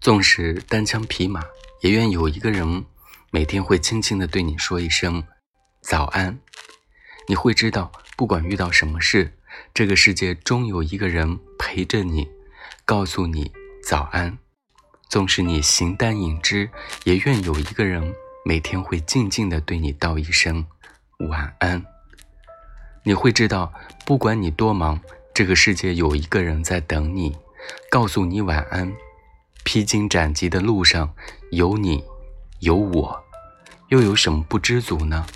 纵使单枪匹马，也愿有一个人每天会轻轻地对你说一声早安。你会知道，不管遇到什么事，这个世界终有一个人陪着你，告诉你早安。纵使你形单影只，也愿有一个人每天会静静地对你道一声晚安。你会知道，不管你多忙，这个世界有一个人在等你，告诉你晚安。披荆斩棘的路上，有你，有我，又有什么不知足呢？